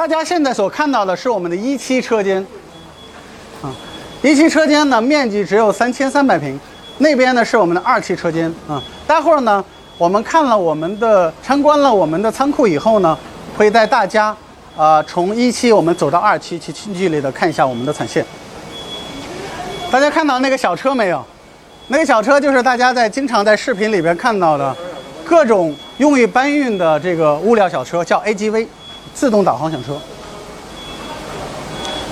大家现在所看到的是我们的一期车间，啊，一期车间呢面积只有三千三百平，那边呢是我们的二期车间啊。待会儿呢，我们看了我们的参观了我们的仓库以后呢，会带大家啊从一期我们走到二期去近距离的看一下我们的产线。大家看到那个小车没有？那个小车就是大家在经常在视频里边看到的各种用于搬运的这个物料小车，叫 AGV。自动导航小车，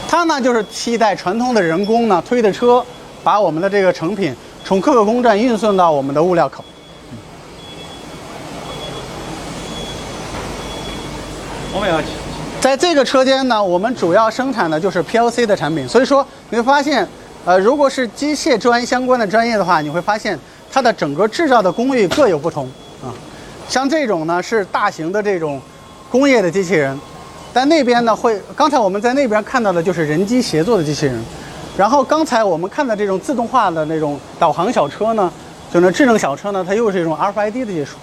它呢就是替代传统的人工呢推的车，把我们的这个成品从各个工站运送到我们的物料口。我们要在这个车间呢，我们主要生产的就是 PLC 的产品，所以说你会发现，呃，如果是机械专相关的专业的话，你会发现它的整个制造的工艺各有不同啊。像这种呢是大型的这种。工业的机器人，但那边呢会，刚才我们在那边看到的就是人机协作的机器人，然后刚才我们看的这种自动化的那种导航小车呢，就那智能小车呢，它又是一种 RFID 的技术，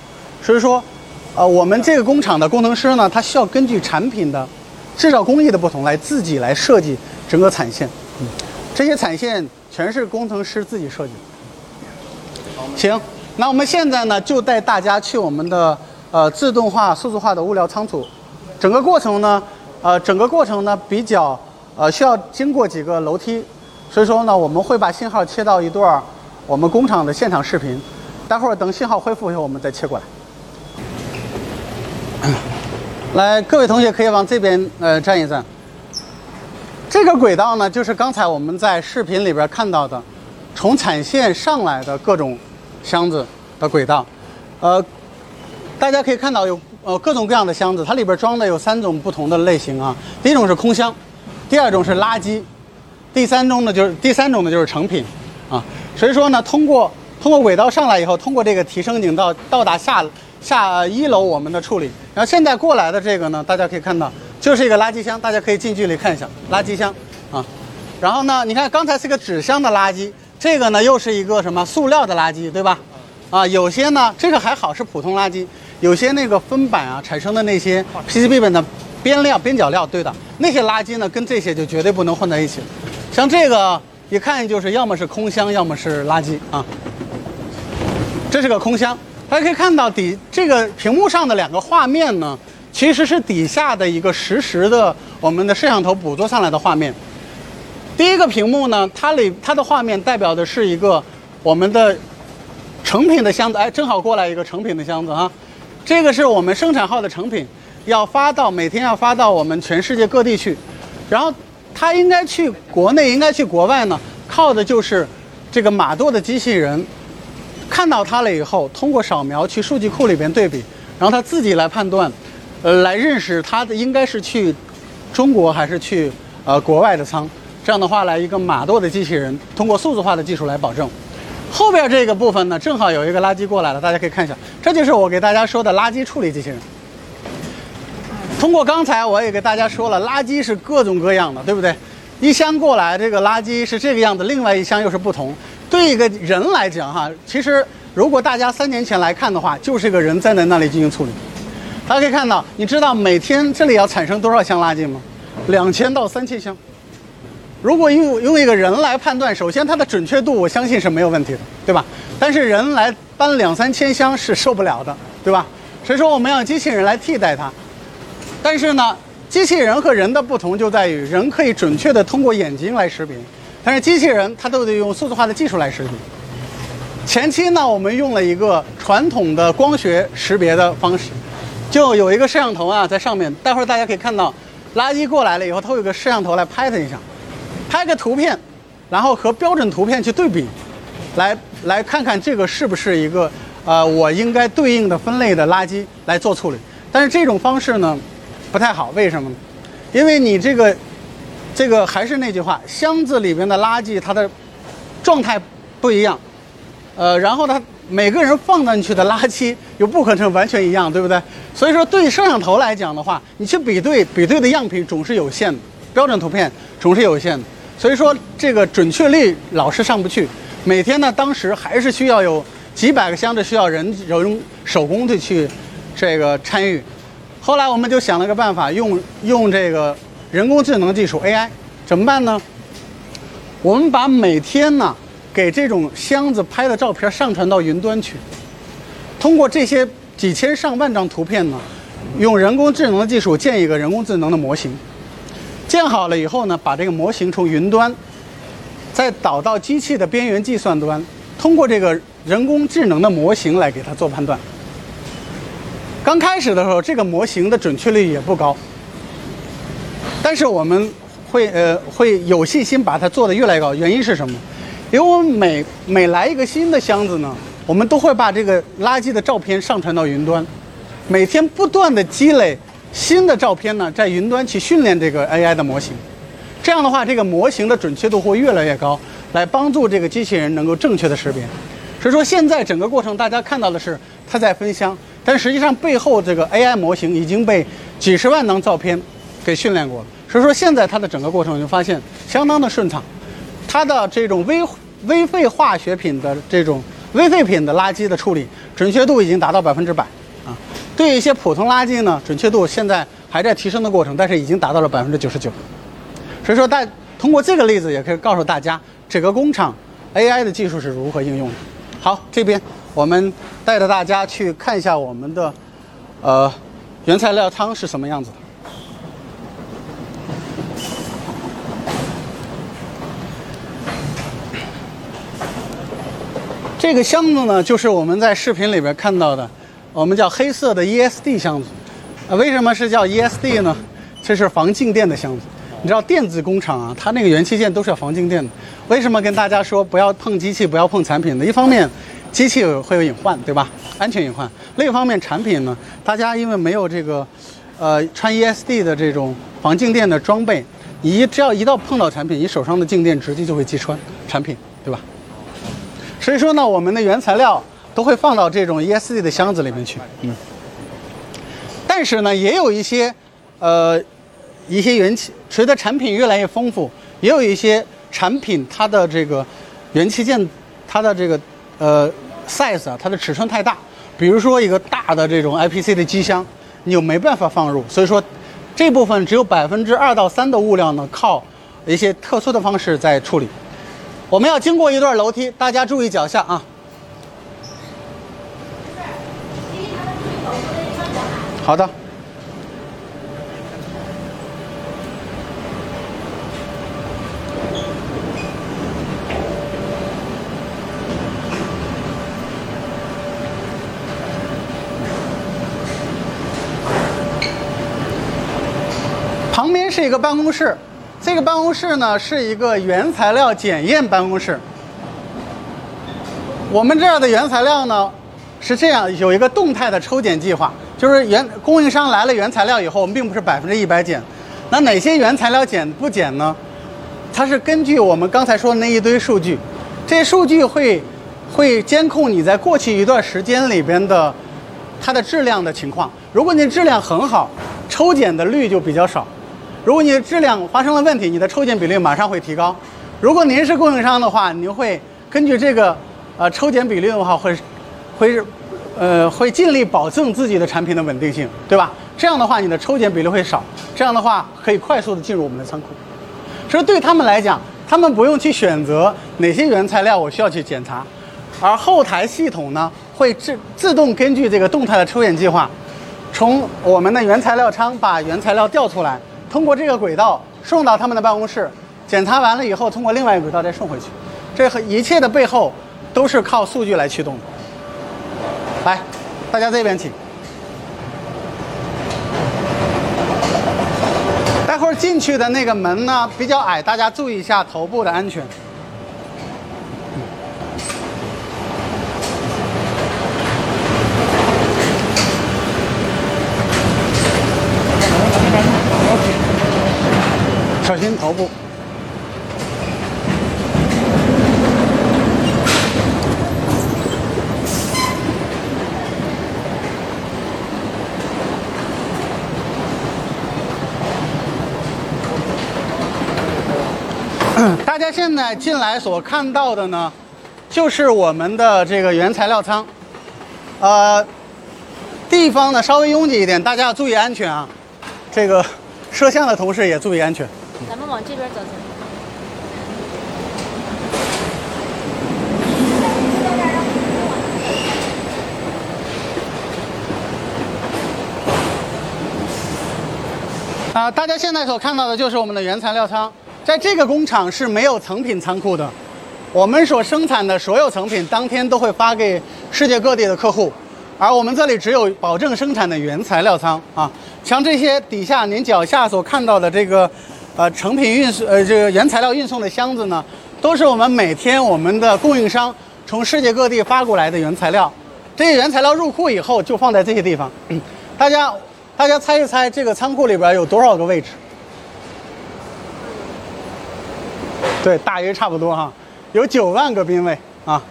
所以说，呃，我们这个工厂的工程师呢，他需要根据产品的制造工艺的不同来自己来设计整个产线，嗯，这些产线全是工程师自己设计。行，那我们现在呢就带大家去我们的。呃，自动化、数字化的物料仓储，整个过程呢，呃，整个过程呢比较呃需要经过几个楼梯，所以说呢，我们会把信号切到一段我们工厂的现场视频，待会儿等信号恢复以后，我们再切过来。来，各位同学可以往这边呃站一站。这个轨道呢，就是刚才我们在视频里边看到的，从产线上来的各种箱子的轨道，呃。大家可以看到有呃各种各样的箱子，它里边装的有三种不同的类型啊。第一种是空箱，第二种是垃圾，第三种呢就是第三种呢就是成品啊。所以说呢，通过通过轨道上来以后，通过这个提升井到到达下下一楼我们的处理。然后现在过来的这个呢，大家可以看到就是一个垃圾箱，大家可以近距离看一下垃圾箱啊。然后呢，你看刚才是个纸箱的垃圾，这个呢又是一个什么塑料的垃圾，对吧？啊，有些呢这个还好是普通垃圾。有些那个分板啊产生的那些 PCB 本的边料边角料，对的，那些垃圾呢跟这些就绝对不能混在一起。像这个一看就是要么是空箱，要么是垃圾啊。这是个空箱，大家可以看到底这个屏幕上的两个画面呢，其实是底下的一个实时的我们的摄像头捕捉上来的画面。第一个屏幕呢，它里它的画面代表的是一个我们的成品的箱子，哎，正好过来一个成品的箱子啊。这个是我们生产号的成品，要发到每天要发到我们全世界各地去，然后它应该去国内，应该去国外呢，靠的就是这个马舵的机器人，看到它了以后，通过扫描去数据库里边对比，然后它自己来判断，呃，来认识它的应该是去中国还是去呃国外的仓，这样的话来一个马舵的机器人，通过数字化的技术来保证。后边这个部分呢，正好有一个垃圾过来了，大家可以看一下，这就是我给大家说的垃圾处理机器人。通过刚才我也给大家说了，垃圾是各种各样的，对不对？一箱过来，这个垃圾是这个样子，另外一箱又是不同。对一个人来讲，哈，其实如果大家三年前来看的话，就是一个人站在那里进行处理。大家可以看到，你知道每天这里要产生多少箱垃圾吗？两千到三千箱。如果用用一个人来判断，首先它的准确度我相信是没有问题的，对吧？但是人来搬两三千箱是受不了的，对吧？所以说我们让机器人来替代它。但是呢，机器人和人的不同就在于，人可以准确的通过眼睛来识别，但是机器人它都得用数字化的技术来识别。前期呢，我们用了一个传统的光学识别的方式，就有一个摄像头啊在上面，待会儿大家可以看到，垃圾过来了以后，它会有个摄像头来拍它一下。拍个图片，然后和标准图片去对比，来来看看这个是不是一个呃我应该对应的分类的垃圾来做处理。但是这种方式呢不太好，为什么呢？因为你这个这个还是那句话，箱子里边的垃圾它的状态不一样，呃，然后它每个人放进去的垃圾又不可能完全一样，对不对？所以说对摄像头来讲的话，你去比对比对的样品总是有限的，标准图片总是有限的。所以说，这个准确率老是上不去。每天呢，当时还是需要有几百个箱子需要人人手工的去这个参与。后来我们就想了个办法，用用这个人工智能技术 AI 怎么办呢？我们把每天呢给这种箱子拍的照片上传到云端去，通过这些几千上万张图片呢，用人工智能的技术建一个人工智能的模型。建好了以后呢，把这个模型从云端再导到机器的边缘计算端，通过这个人工智能的模型来给它做判断。刚开始的时候，这个模型的准确率也不高，但是我们会呃会有信心把它做得越来越高。原因是什么？因为我们每每来一个新的箱子呢，我们都会把这个垃圾的照片上传到云端，每天不断的积累新的照片呢，在云端去训练这个 AI 的模型。这样的话，这个模型的准确度会越来越高，来帮助这个机器人能够正确的识别。所以说，现在整个过程大家看到的是它在分箱。但实际上，背后这个 AI 模型已经被几十万张照片给训练过了。所以说，现在它的整个过程就发现相当的顺畅。它的这种微微废化学品的这种微废品的垃圾的处理准确度已经达到百分之百啊。对一些普通垃圾呢，准确度现在还在提升的过程，但是已经达到了百分之九十九。所以说，大通过这个例子也可以告诉大家，整个工厂 AI 的技术是如何应用的。好，这边。我们带着大家去看一下我们的，呃，原材料仓是什么样子的。这个箱子呢，就是我们在视频里边看到的，我们叫黑色的 ESD 箱子。啊，为什么是叫 ESD 呢？这是防静电的箱子。你知道电子工厂啊，它那个元器件都是要防静电的。为什么跟大家说不要碰机器，不要碰产品呢？一方面，机器会有隐患，对吧？安全隐患。另一方面，产品呢，大家因为没有这个，呃，穿 ESD 的这种防静电的装备，你只要一到碰到产品，你手上的静电直接就会击穿产品，对吧？所以说呢，我们的原材料都会放到这种 ESD 的箱子里面去。嗯。但是呢，也有一些，呃，一些元器，随着产品越来越丰富，也有一些产品它的这个元器件，它的这个，呃。size 啊，它的尺寸太大，比如说一个大的这种 IPC 的机箱，你又没办法放入，所以说这部分只有百分之二到三的物料呢，靠一些特殊的方式在处理。我们要经过一段楼梯，大家注意脚下啊。好的。旁边是一个办公室，这个办公室呢是一个原材料检验办公室。我们这儿的原材料呢是这样，有一个动态的抽检计划，就是原供应商来了原材料以后，我们并不是百分之一百减。那哪些原材料减不减呢？它是根据我们刚才说的那一堆数据，这些数据会会监控你在过去一段时间里边的它的质量的情况。如果你质量很好，抽检的率就比较少。如果你的质量发生了问题，你的抽检比例马上会提高。如果您是供应商的话，您会根据这个呃抽检比例的话，会会呃会尽力保证自己的产品的稳定性，对吧？这样的话，你的抽检比例会少，这样的话可以快速的进入我们的仓库。所以对他们来讲，他们不用去选择哪些原材料我需要去检查，而后台系统呢会自自动根据这个动态的抽检计划，从我们的原材料仓把原材料调出来。通过这个轨道送到他们的办公室，检查完了以后，通过另外一个轨道再送回去。这和一切的背后都是靠数据来驱动的。来，大家这边请。待会儿进去的那个门呢比较矮，大家注意一下头部的安全。小心头部。家现在进来所看到的呢，就是我们的这个原材料仓。呃，地方呢稍微拥挤一点，大家要注意安全啊。这个 摄像的同事也注意安全。咱们往这边走走。啊，大家现在所看到的就是我们的原材料仓，在这个工厂是没有成品仓库的，我们所生产的所有成品当天都会发给世界各地的客户，而我们这里只有保证生产的原材料仓啊。像这些底下您脚下所看到的这个，呃，成品运送呃这个原材料运送的箱子呢，都是我们每天我们的供应商从世界各地发过来的原材料，这些原材料入库以后就放在这些地方，大家。大家猜一猜，这个仓库里边有多少个位置？对，大约差不多哈，有九万个冰位啊，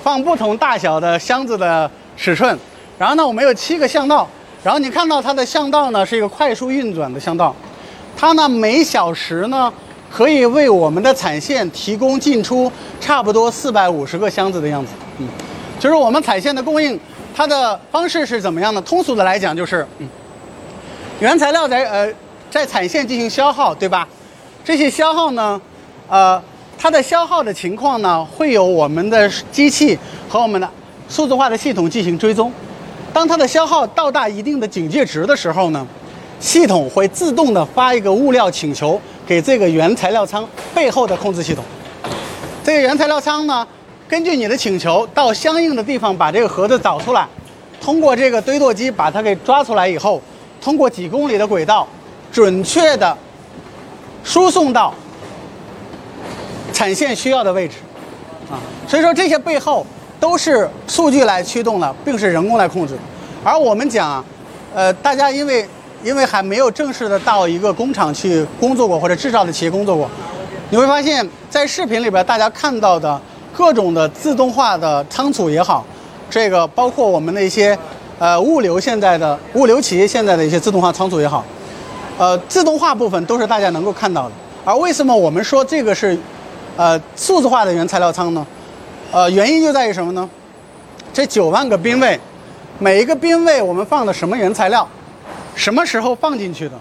放不同大小的箱子的尺寸。然后呢，我们有七个巷道，然后你看到它的巷道呢是一个快速运转的巷道，它呢每小时呢可以为我们的产线提供进出差不多四百五十个箱子的样子。嗯，就是我们产线的供应，它的方式是怎么样的？通俗的来讲就是嗯。原材料在呃在产线进行消耗，对吧？这些消耗呢，呃，它的消耗的情况呢，会有我们的机器和我们的数字化的系统进行追踪。当它的消耗到达一定的警戒值的时候呢，系统会自动的发一个物料请求给这个原材料仓背后的控制系统。这个原材料仓呢，根据你的请求到相应的地方把这个盒子找出来，通过这个堆垛机把它给抓出来以后。通过几公里的轨道，准确的输送到产线需要的位置，啊，所以说这些背后都是数据来驱动的，并是人工来控制的。而我们讲，呃，大家因为因为还没有正式的到一个工厂去工作过或者制造的企业工作过，你会发现在视频里边大家看到的各种的自动化的仓储也好，这个包括我们的一些。呃，物流现在的物流企业现在的一些自动化仓储也好，呃，自动化部分都是大家能够看到的。而为什么我们说这个是，呃，数字化的原材料仓呢？呃，原因就在于什么呢？这九万个冰位，每一个冰位我们放的什么原材料，什么时候放进去的，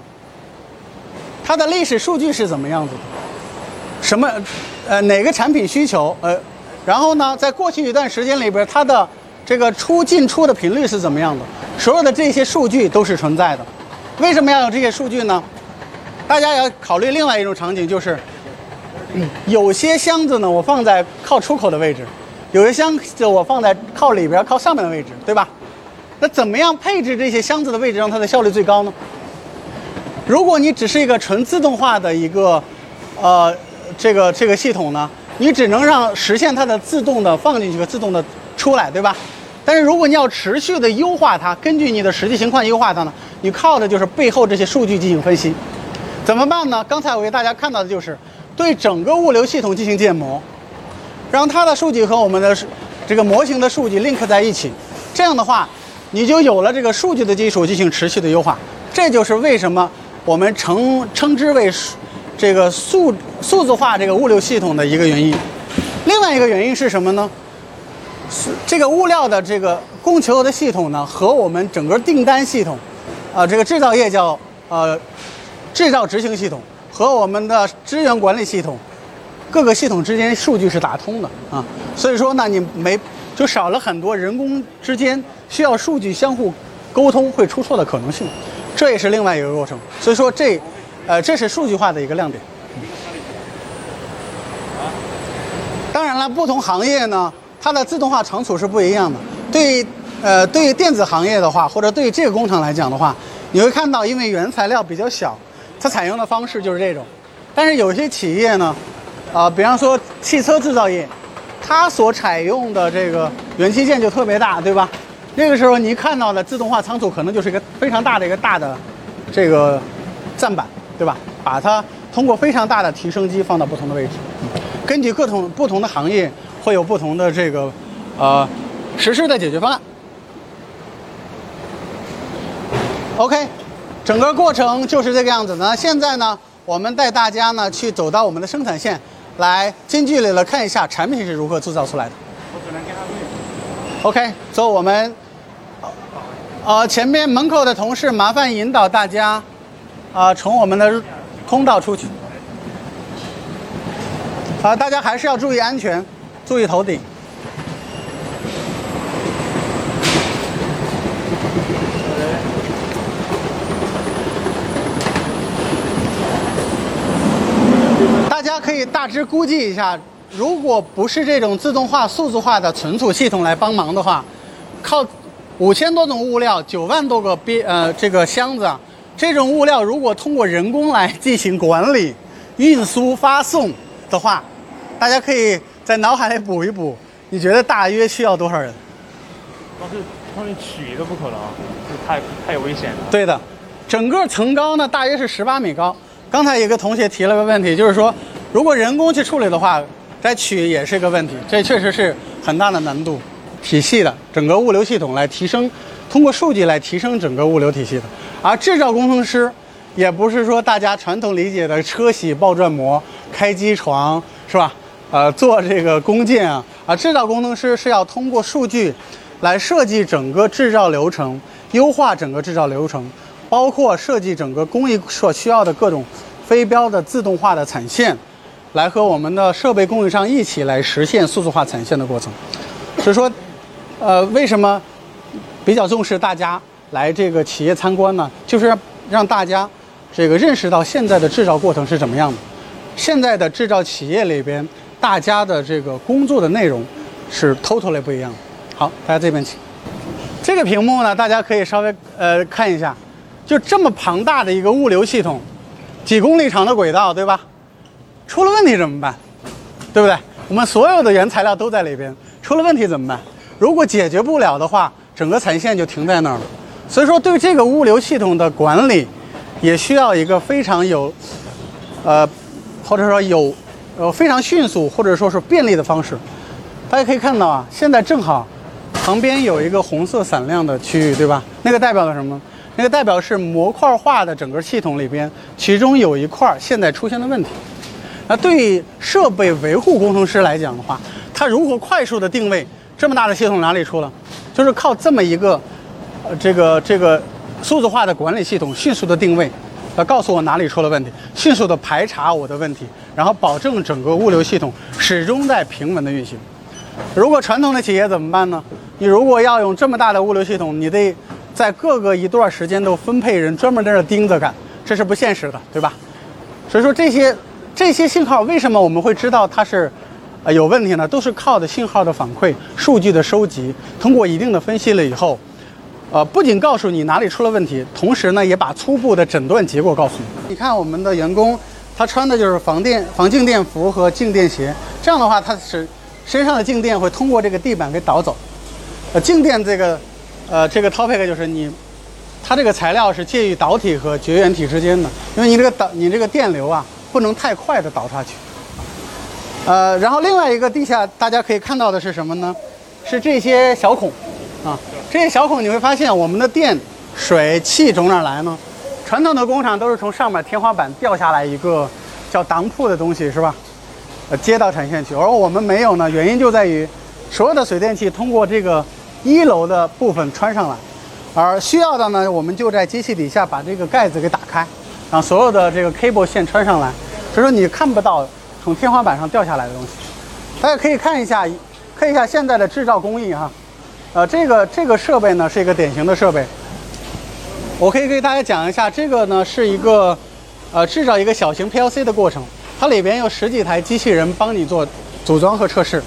它的历史数据是怎么样子的？什么，呃，哪个产品需求？呃，然后呢，在过去一段时间里边，它的。这个出进出的频率是怎么样的？所有的这些数据都是存在的。为什么要有这些数据呢？大家要考虑另外一种场景，就是有些箱子呢，我放在靠出口的位置；有些箱子我放在靠里边、靠上面的位置，对吧？那怎么样配置这些箱子的位置，让它的效率最高呢？如果你只是一个纯自动化的一个呃这个这个系统呢，你只能让实现它的自动的放进去和自动的出来，对吧？但是如果你要持续的优化它，根据你的实际情况优化它呢？你靠的就是背后这些数据进行分析，怎么办呢？刚才我给大家看到的就是对整个物流系统进行建模，让它的数据和我们的这个模型的数据 link 在一起，这样的话，你就有了这个数据的基础进行持续的优化。这就是为什么我们称称之为这个数数字化这个物流系统的一个原因。另外一个原因是什么呢？是这个物料的这个供求的系统呢，和我们整个订单系统，啊，这个制造业叫呃制造执行系统和我们的资源管理系统，各个系统之间数据是打通的啊，所以说呢，你没就少了很多人工之间需要数据相互沟通会出错的可能性，这也是另外一个过程。所以说这，呃，这是数据化的一个亮点。当然了，不同行业呢。它的自动化场所是不一样的。对，呃，对电子行业的话，或者对这个工厂来讲的话，你会看到，因为原材料比较小，它采用的方式就是这种。但是有些企业呢，啊，比方说汽车制造业，它所采用的这个元器件就特别大，对吧？那个时候你看到的自动化仓储可能就是一个非常大的一个大的这个站板，对吧？把它通过非常大的提升机放到不同的位置，根据各种不同的行业。会有不同的这个，呃，实施的解决方案。OK，整个过程就是这个样子的。现在呢，我们带大家呢去走到我们的生产线，来近距离的看一下产品是如何制造出来的。OK，走我们呃，前面门口的同事，麻烦引导大家，啊，从我们的通道出去。啊，大家还是要注意安全，注意头顶。大家可以大致估计一下，如果不是这种自动化、数字化的存储系统来帮忙的话，靠。五千多种物料，九万多个边呃这个箱子，这种物料如果通过人工来进行管理、运输、发送的话，大家可以在脑海里补一补，你觉得大约需要多少人？光是光是取一个不可能，这太太有危险了。对的，整个层高呢大约是十八米高。刚才有个同学提了个问题，就是说如果人工去处理的话，再取也是一个问题，这确实是很大的难度。体系的整个物流系统来提升，通过数据来提升整个物流体系的。而制造工程师，也不是说大家传统理解的车铣爆转模、开机床是吧？呃，做这个工件啊，啊，制造工程师是要通过数据，来设计整个制造流程，优化整个制造流程，包括设计整个工艺所需要的各种非标的自动化的产线，来和我们的设备供应商一起来实现数字化产线的过程。所以说。呃，为什么比较重视大家来这个企业参观呢？就是让大家这个认识到现在的制造过程是怎么样的。现在的制造企业里边，大家的这个工作的内容是 totally 不一样的。好，大家这边请。这个屏幕呢，大家可以稍微呃看一下，就这么庞大的一个物流系统，几公里长的轨道，对吧？出了问题怎么办？对不对？我们所有的原材料都在里边，出了问题怎么办？如果解决不了的话，整个产线就停在那儿了。所以说，对这个物流系统的管理，也需要一个非常有，呃，或者说有，呃，非常迅速或者说是便利的方式。大家可以看到啊，现在正好旁边有一个红色闪亮的区域，对吧？那个代表了什么？那个代表是模块化的整个系统里边，其中有一块现在出现了问题。那对于设备维护工程师来讲的话，他如何快速的定位？这么大的系统哪里出了？就是靠这么一个，呃，这个这个数字化的管理系统，迅速的定位，呃，告诉我哪里出了问题，迅速的排查我的问题，然后保证整个物流系统始终在平稳的运行。如果传统的企业怎么办呢？你如果要用这么大的物流系统，你得在各个一段时间都分配人专门在这盯着干，这是不现实的，对吧？所以说这些这些信号为什么我们会知道它是？呃，有问题呢，都是靠的信号的反馈、数据的收集，通过一定的分析了以后，呃，不仅告诉你哪里出了问题，同时呢，也把初步的诊断结果告诉你。你看我们的员工，他穿的就是防电、防静电服和静电鞋，这样的话，他是身上的静电会通过这个地板给导走。呃，静电这个，呃，这个 topic 就是你，它这个材料是介于导体和绝缘体之间的，因为你这个导，你这个电流啊，不能太快的倒下去。呃，然后另外一个地下，大家可以看到的是什么呢？是这些小孔，啊，这些小孔你会发现，我们的电、水、气从哪来呢？传统的工厂都是从上面天花板掉下来一个叫当铺的东西，是吧？呃，接到产线去，而我们没有呢，原因就在于所有的水电气通过这个一楼的部分穿上来，而需要的呢，我们就在机器底下把这个盖子给打开，让所有的这个 cable 线穿上来，所以说你看不到。从天花板上掉下来的东西，大家可以看一下，看一下现在的制造工艺哈。呃，这个这个设备呢是一个典型的设备。我可以给大家讲一下，这个呢是一个呃制造一个小型 PLC 的过程，它里边有十几台机器人帮你做组装和测试。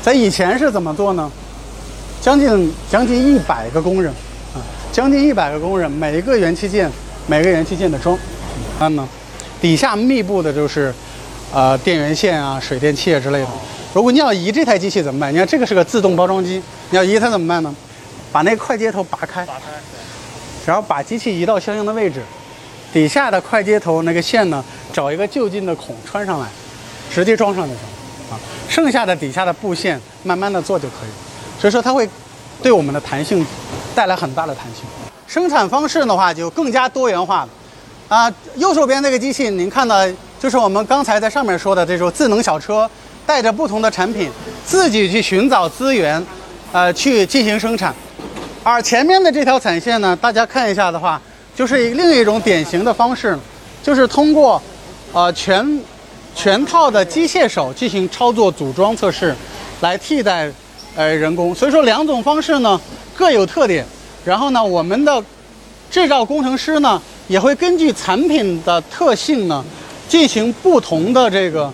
在以前是怎么做呢？将近将近一百个工人啊，将近一百个工人，每一个元器件每个元器件的装，看呢，底下密布的就是。呃，电源线啊，水电气啊之类的。如果你要移这台机器怎么办？你看这个是个自动包装机，你要移它怎么办呢？把那个快接头拔开，拔开，然后把机器移到相应的位置，底下的快接头那个线呢，找一个就近的孔穿上来，直接装上就行啊。剩下的底下的布线慢慢的做就可以。所以说它会对我们的弹性带来很大的弹性。生产方式的话就更加多元化了。啊，右手边那个机器您看到。就是我们刚才在上面说的这种智能小车，带着不同的产品，自己去寻找资源，呃，去进行生产。而前面的这条产线呢，大家看一下的话，就是另一种典型的方式，就是通过呃全全套的机械手进行操作组装测试，来替代呃人工。所以说两种方式呢各有特点。然后呢，我们的制造工程师呢也会根据产品的特性呢进行不同的这个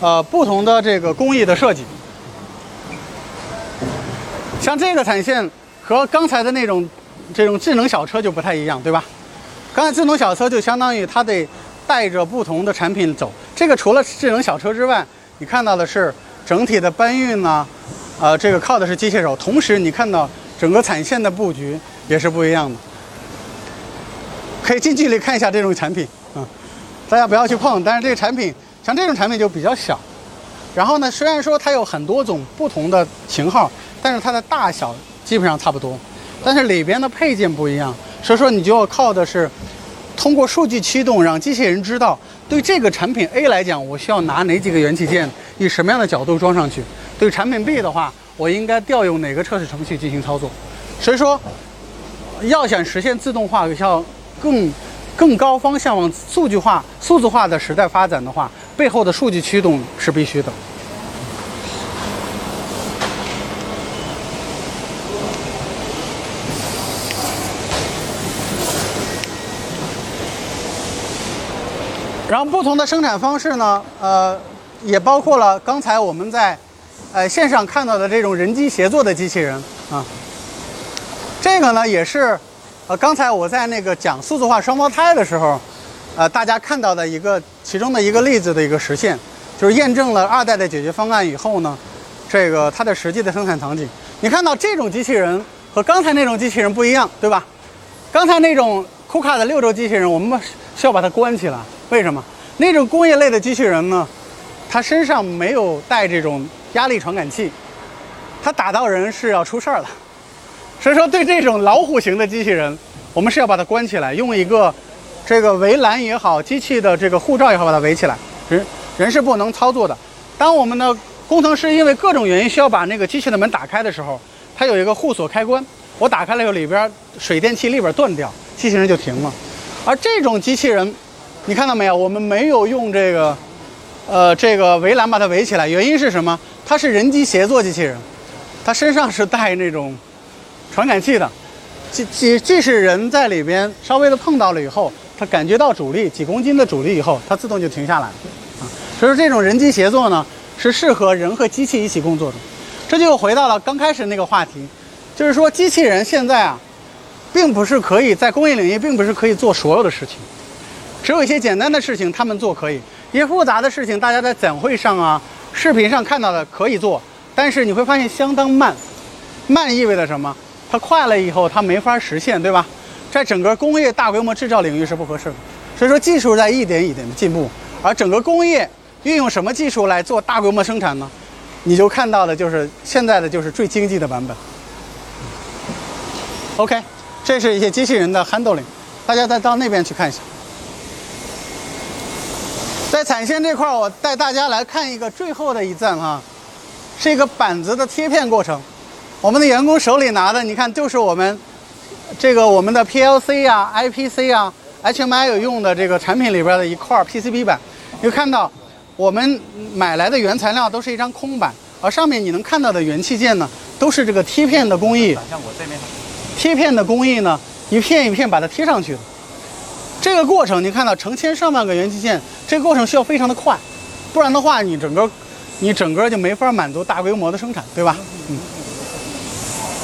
呃不同的这个工艺的设计。像这个产线和刚才的那种这种智能小车就不太一样，对吧？刚才智能小车就相当于它得带着不同的产品走，这个除了智能小车之外，你看到的是整体的搬运呢，呃，这个靠的是机械手，同时你看到整个产线的布局也是不一样的。可以近距离看一下这种产品啊、大家不要去碰，但是这个产品像这种产品就比较小。然后呢，虽然说它有很多种不同的型号，但是它的大小基本上差不多，但是里边的配件不一样，所以说你就要靠的是通过数据驱动，让机器人知道对这个产品 A 来讲，我需要拿哪几个元器件，以什么样的角度装上去；对产品 B 的话，我应该调用哪个测试程序进行操作。所以说，要想实现自动化，要更更高方向往数据化、数字化的时代发展的话，背后的数据驱动是必须的。然后不同的生产方式呢，呃，也包括了刚才我们在呃线上看到的这种人机协作的机器人啊。这个呢也是，呃，刚才我在那个讲数字化双胞胎的时候，呃，大家看到的一个其中的一个例子的一个实现，就是验证了二代的解决方案以后呢，这个它的实际的生产场景，你看到这种机器人和刚才那种机器人不一样，对吧？刚才那种库卡的六轴机器人，我们需要把它关起来，为什么？那种工业类的机器人呢，它身上没有带这种压力传感器，它打到人是要出事儿的。所以说，对这种老虎型的机器人，我们是要把它关起来，用一个这个围栏也好，机器的这个护罩也好，把它围起来。人人是不能操作的。当我们的工程师因为各种原因需要把那个机器的门打开的时候，它有一个护锁开关，我打开了以后，里边水电气里边断掉，机器人就停了。而这种机器人，你看到没有？我们没有用这个，呃，这个围栏把它围起来，原因是什么？它是人机协作机器人，它身上是带那种。传感器的，即即即使人在里边稍微的碰到了以后，它感觉到阻力几公斤的阻力以后，它自动就停下来了啊。所以说这种人机协作呢，是适合人和机器一起工作的。这就回到了刚开始那个话题，就是说机器人现在啊，并不是可以在工业领域，并不是可以做所有的事情，只有一些简单的事情他们做可以，一些复杂的事情大家在展会上啊、视频上看到的可以做，但是你会发现相当慢，慢意味着什么？它快了以后，它没法实现，对吧？在整个工业大规模制造领域是不合适的。所以说，技术在一点一点的进步，而整个工业运用什么技术来做大规模生产呢？你就看到的就是现在的就是最经济的版本。OK，这是一些机器人的 handling，大家再到那边去看一下。在产线这块，我带大家来看一个最后的一站哈，是一个板子的贴片过程。我们的员工手里拿的，你看，就是我们这个我们的 PLC 啊、IPC 啊、HMI 有用的这个产品里边的一块 PCB 板。你看到我们买来的原材料都是一张空板，而上面你能看到的元器件呢，都是这个贴片的工艺。像我这边，贴片的工艺呢，一片一片把它贴上去的。这个过程你看到成千上万个元器件，这个过程需要非常的快，不然的话你整个你整个就没法满足大规模的生产，对吧？嗯。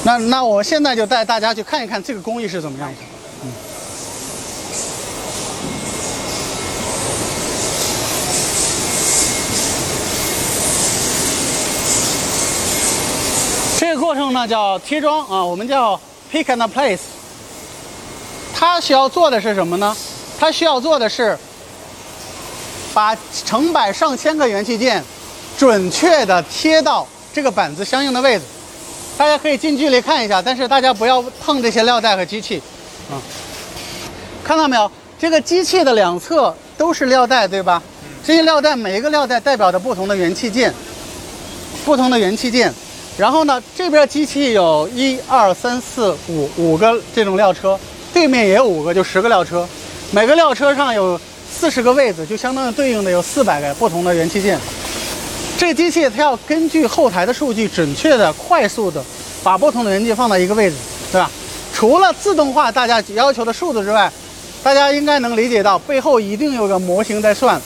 那那我现在就带大家去看一看这个工艺是怎么样的。嗯。这个过程呢叫贴装啊，我们叫 pick and place。它需要做的是什么呢？它需要做的是把成百上千个元器件准确的贴到这个板子相应的位置。大家可以近距离看一下，但是大家不要碰这些料带和机器，啊，看到没有？这个机器的两侧都是料带，对吧？这些料带每一个料带代表着不同的元器件，不同的元器件，然后呢，这边机器有一二三四五五个这种料车，对面也有五个，就十个料车，每个料车上有四十个位子，就相当于对应的有四百个不同的元器件。这个机器它要根据后台的数据，准确的、快速的把不同的元件放到一个位置，对吧？除了自动化大家要求的数字之外，大家应该能理解到背后一定有个模型在算，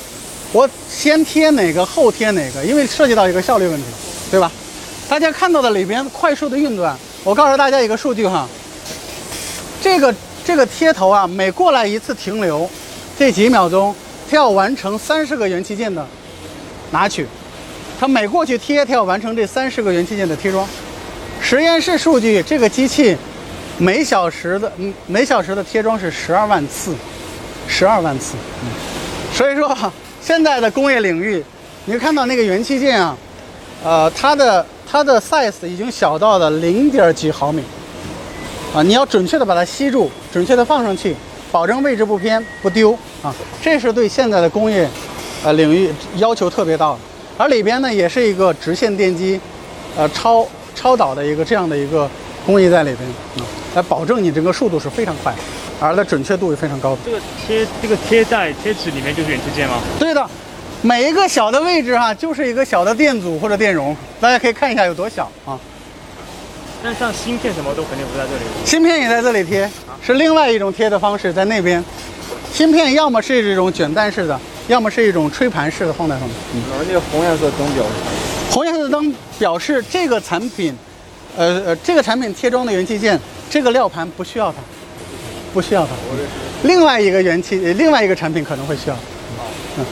我先贴哪个，后贴哪个，因为涉及到一个效率问题，对吧？大家看到的里边快速的运转，我告诉大家一个数据哈，这个这个贴头啊，每过来一次停留，这几秒钟，它要完成三十个元器件的拿取。它每过去贴，它要完成这三十个元器件的贴装。实验室数据，这个机器每小时的每小时的贴装是十二万次，十二万次。嗯，所以说现在的工业领域，你看到那个元器件啊，呃，它的它的 size 已经小到了零点几毫米啊，你要准确的把它吸住，准确的放上去，保证位置不偏不丢啊，这是对现在的工业呃领域要求特别大的。而里边呢，也是一个直线电机，呃，超超导的一个这样的一个工艺在里边啊，来保证你整个速度是非常快，而它准确度也非常高的。这个贴这个贴在贴纸里面就是元器件吗？对的，每一个小的位置哈，就是一个小的电阻或者电容，大家可以看一下有多小啊。但像芯片什么都肯定不在这里。芯片也在这里贴，是另外一种贴的方式，在那边。芯片要么是这种卷带式的。要么是一种吹盘式的放在上面。嗯，那个红颜色灯表示？红颜色灯表示这个产品，呃呃，这个产品贴装的元器件，这个料盘不需要它，不需要它。另外一个元器，另外一个产品可能会需要。嗯，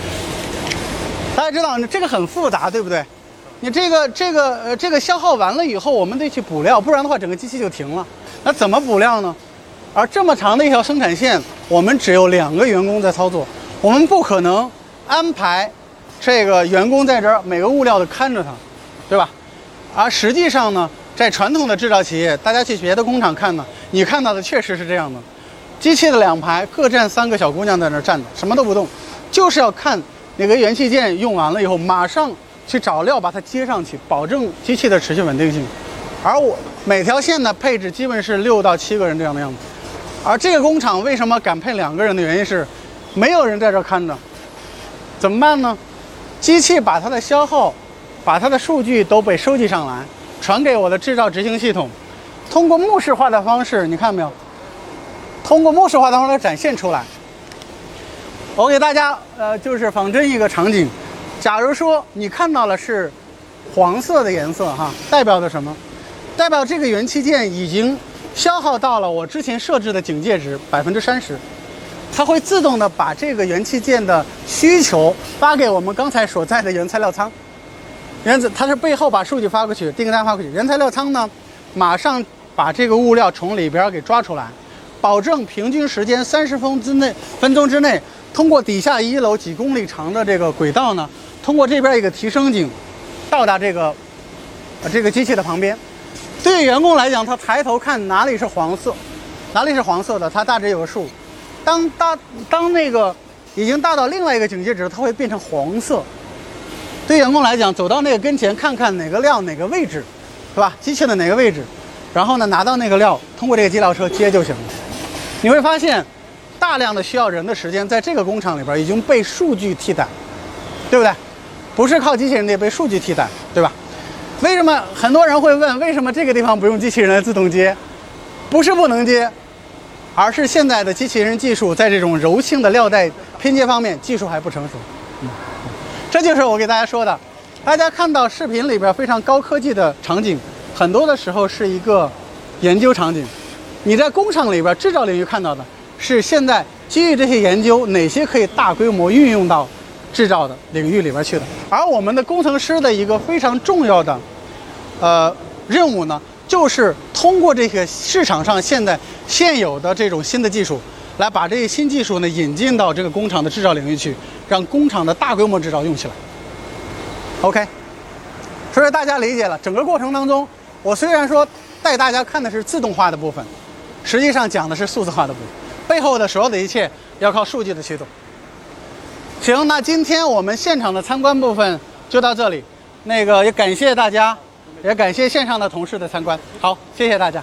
大家知道这个很复杂，对不对？你这个这个呃这个消耗完了以后，我们得去补料，不然的话整个机器就停了。那怎么补料呢？而这么长的一条生产线，我们只有两个员工在操作。我们不可能安排这个员工在这儿每个物料都看着他，对吧？而实际上呢，在传统的制造企业，大家去别的工厂看呢，你看到的确实是这样的：机器的两排各站三个小姑娘在那儿站着，什么都不动，就是要看哪个元器件用完了以后，马上去找料把它接上去，保证机器的持续稳定性。而我每条线的配置基本是六到七个人这样的样子。而这个工厂为什么敢配两个人的原因是？没有人在这看着，怎么办呢？机器把它的消耗，把它的数据都被收集上来，传给我的制造执行系统，通过目视化的方式，你看没有？通过目视化的方式展现出来。我给大家呃，就是仿真一个场景，假如说你看到了是黄色的颜色哈，代表的什么？代表这个元器件已经消耗到了我之前设置的警戒值百分之三十。它会自动的把这个元器件的需求发给我们刚才所在的原材料仓，原子它是背后把数据发过去，订单发过去，原材料仓呢，马上把这个物料从里边给抓出来，保证平均时间三十分之内分钟之内，通过底下一楼几公里长的这个轨道呢，通过这边一个提升井，到达这个，呃这个机器的旁边。对于员工来讲，他抬头看哪里是黄色，哪里是黄色的，他大致有个数。当大当那个已经大到另外一个警戒值，它会变成黄色。对员工来讲，走到那个跟前看看哪个料哪个位置，是吧？机器的哪个位置，然后呢拿到那个料，通过这个机料车接就行了。你会发现，大量的需要人的时间在这个工厂里边已经被数据替代，对不对？不是靠机器人得被数据替代，对吧？为什么很多人会问，为什么这个地方不用机器人来自动接？不是不能接。而是现在的机器人技术在这种柔性的料带拼接方面技术还不成熟，嗯，这就是我给大家说的。大家看到视频里边非常高科技的场景，很多的时候是一个研究场景。你在工厂里边制造领域看到的是现在基于这些研究哪些可以大规模运用到制造的领域里边去的。而我们的工程师的一个非常重要的呃任务呢？就是通过这个市场上现在现有的这种新的技术，来把这些新技术呢引进到这个工厂的制造领域去，让工厂的大规模制造用起来。OK，所以大家理解了，整个过程当中，我虽然说带大家看的是自动化的部分，实际上讲的是数字化的部分，背后的所有的一切要靠数据的驱动。行，那今天我们现场的参观部分就到这里，那个也感谢大家。也感谢线上的同事的参观。好，谢谢大家。